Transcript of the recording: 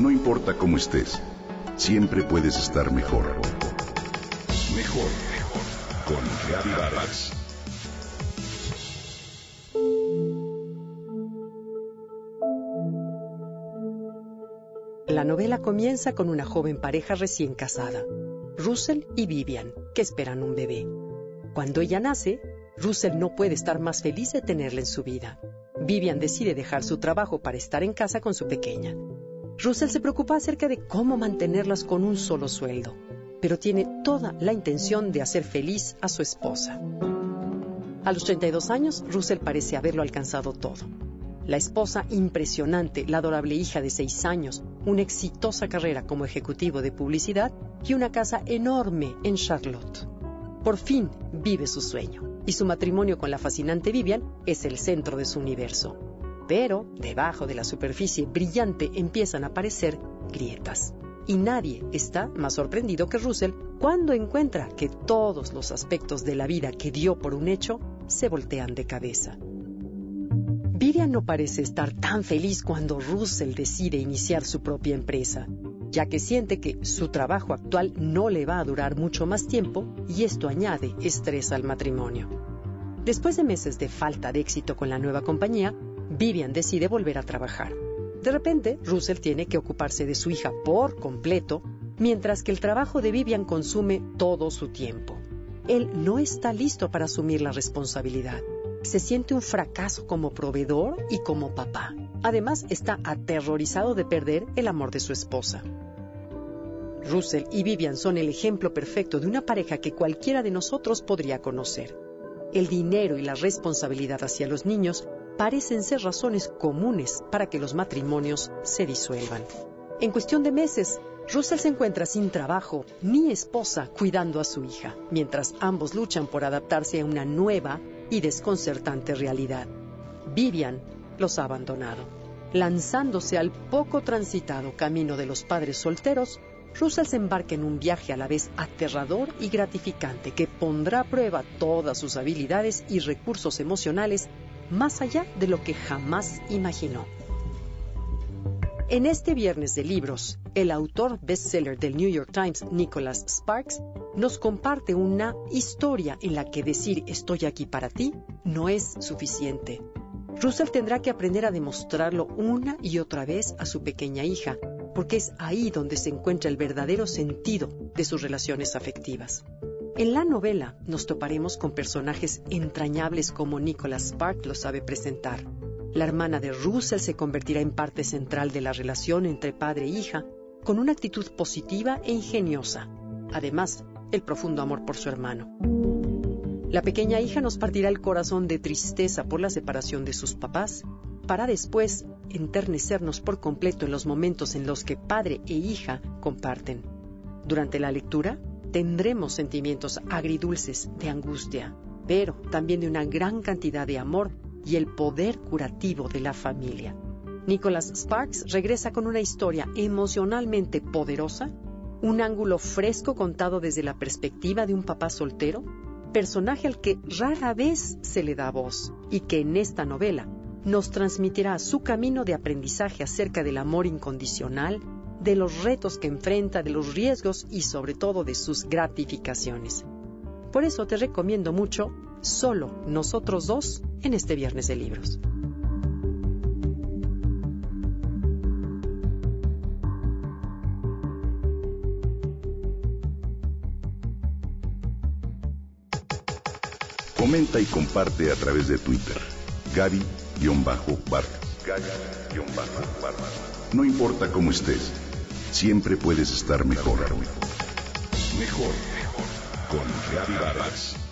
No importa cómo estés, siempre puedes estar mejor. Mejor, mejor. Con Vargas. La novela comienza con una joven pareja recién casada, Russell y Vivian, que esperan un bebé. Cuando ella nace, Russell no puede estar más feliz de tenerla en su vida. Vivian decide dejar su trabajo para estar en casa con su pequeña. Russell se preocupa acerca de cómo mantenerlas con un solo sueldo, pero tiene toda la intención de hacer feliz a su esposa. A los 32 años, Russell parece haberlo alcanzado todo. La esposa impresionante, la adorable hija de 6 años, una exitosa carrera como ejecutivo de publicidad y una casa enorme en Charlotte. Por fin vive su sueño y su matrimonio con la fascinante Vivian es el centro de su universo pero debajo de la superficie brillante empiezan a aparecer grietas. Y nadie está más sorprendido que Russell cuando encuentra que todos los aspectos de la vida que dio por un hecho se voltean de cabeza. Vivian no parece estar tan feliz cuando Russell decide iniciar su propia empresa, ya que siente que su trabajo actual no le va a durar mucho más tiempo y esto añade estrés al matrimonio. Después de meses de falta de éxito con la nueva compañía, Vivian decide volver a trabajar. De repente, Russell tiene que ocuparse de su hija por completo, mientras que el trabajo de Vivian consume todo su tiempo. Él no está listo para asumir la responsabilidad. Se siente un fracaso como proveedor y como papá. Además, está aterrorizado de perder el amor de su esposa. Russell y Vivian son el ejemplo perfecto de una pareja que cualquiera de nosotros podría conocer. El dinero y la responsabilidad hacia los niños parecen ser razones comunes para que los matrimonios se disuelvan. En cuestión de meses, Russell se encuentra sin trabajo ni esposa cuidando a su hija, mientras ambos luchan por adaptarse a una nueva y desconcertante realidad. Vivian los ha abandonado. Lanzándose al poco transitado camino de los padres solteros, Russell se embarca en un viaje a la vez aterrador y gratificante que pondrá a prueba todas sus habilidades y recursos emocionales más allá de lo que jamás imaginó. En este viernes de libros, el autor bestseller del New York Times, Nicholas Sparks, nos comparte una historia en la que decir estoy aquí para ti no es suficiente. Russell tendrá que aprender a demostrarlo una y otra vez a su pequeña hija, porque es ahí donde se encuentra el verdadero sentido de sus relaciones afectivas. En la novela nos toparemos con personajes entrañables como Nicholas Spark lo sabe presentar. La hermana de Russell se convertirá en parte central de la relación entre padre e hija, con una actitud positiva e ingeniosa. Además, el profundo amor por su hermano. La pequeña hija nos partirá el corazón de tristeza por la separación de sus papás, para después enternecernos por completo en los momentos en los que padre e hija comparten. Durante la lectura, tendremos sentimientos agridulces de angustia, pero también de una gran cantidad de amor y el poder curativo de la familia. Nicholas Sparks regresa con una historia emocionalmente poderosa, un ángulo fresco contado desde la perspectiva de un papá soltero, personaje al que rara vez se le da voz y que en esta novela nos transmitirá su camino de aprendizaje acerca del amor incondicional, de los retos que enfrenta, de los riesgos y sobre todo de sus gratificaciones. Por eso te recomiendo mucho Solo nosotros dos en este viernes de libros. Comenta y comparte a través de Twitter. Gaby-Vargas. Gaby-Vargas. No importa cómo estés siempre puedes estar mejor. Mejor, mejor. Con Gaby.